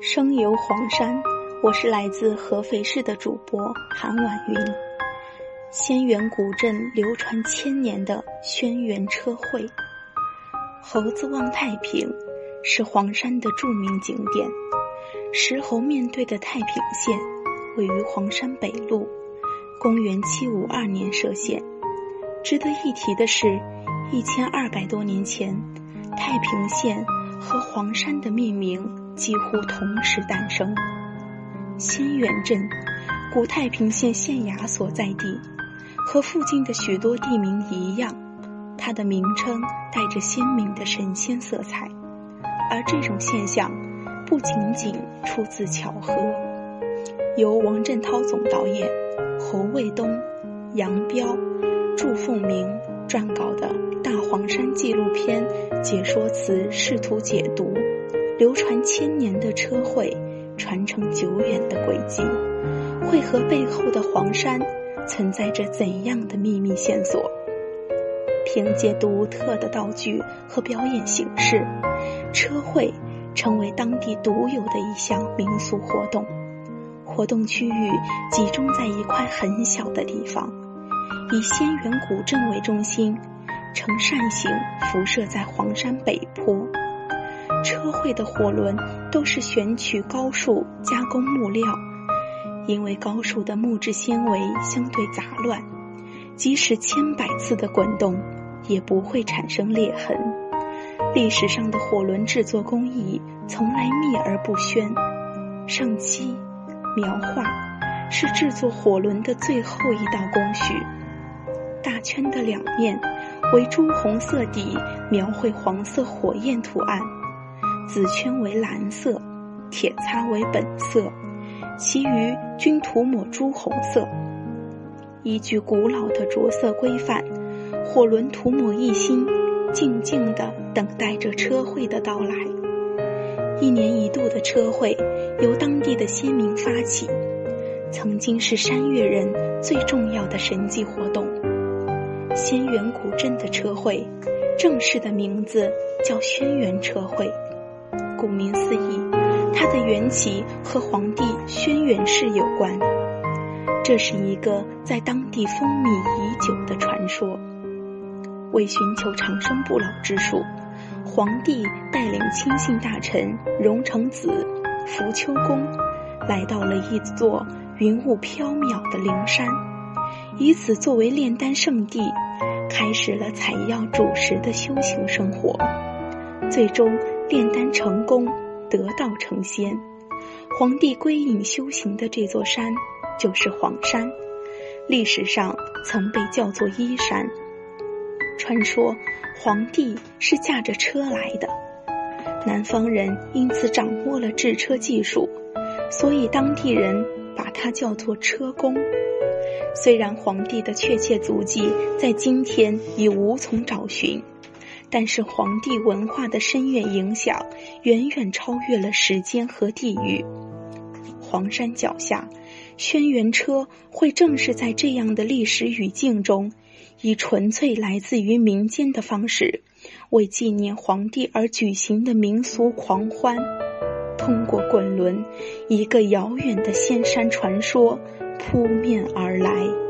声游黄山，我是来自合肥市的主播韩婉云。仙源古镇流传千年的轩辕车会，猴子望太平是黄山的著名景点。石猴面对的太平县位于黄山北麓，公元七五二年设县。值得一提的是，一千二百多年前，太平县和黄山的命名。几乎同时诞生。仙源镇，古太平县县衙所在地，和附近的许多地名一样，它的名称带着鲜明的神仙色彩。而这种现象，不仅仅出自巧合。由王振涛总导演、侯卫东、杨彪、祝凤鸣撰稿的《大黄山纪录片》解说词试图解读。流传千年的车会，传承久远的轨迹，会和背后的黄山存在着怎样的秘密线索？凭借独特的道具和表演形式，车会成为当地独有的一项民俗活动。活动区域集中在一块很小的地方，以仙源古镇为中心，呈扇形辐射在黄山北坡。车会的火轮都是选取高树加工木料，因为高树的木质纤维相对杂乱，即使千百次的滚动也不会产生裂痕。历史上的火轮制作工艺从来秘而不宣，上漆、描画是制作火轮的最后一道工序。大圈的两面为朱红色底，描绘黄色火焰图案。紫圈为蓝色，铁擦为本色，其余均涂抹朱红色。依据古老的着色规范，火轮涂抹一新，静静地等待着车会的到来。一年一度的车会由当地的先民发起，曾经是山岳人最重要的神迹活动。仙源古镇的车会，正式的名字叫轩辕车会。顾名思义，它的缘起和皇帝轩辕氏有关。这是一个在当地风靡已久的传说。为寻求长生不老之术，皇帝带领亲信大臣荣成子、扶秋公，来到了一座云雾飘渺的灵山，以此作为炼丹圣地，开始了采药煮食的修行生活。最终。炼丹成功，得道成仙。皇帝归隐修行的这座山就是黄山，历史上曾被叫做依山。传说皇帝是驾着车来的，南方人因此掌握了制车技术，所以当地人把它叫做车工。虽然皇帝的确切足迹在今天已无从找寻。但是，黄帝文化的深远影响远远超越了时间和地域。黄山脚下，轩辕车会正是在这样的历史语境中，以纯粹来自于民间的方式，为纪念皇帝而举行的民俗狂欢。通过滚轮，一个遥远的仙山传说扑面而来。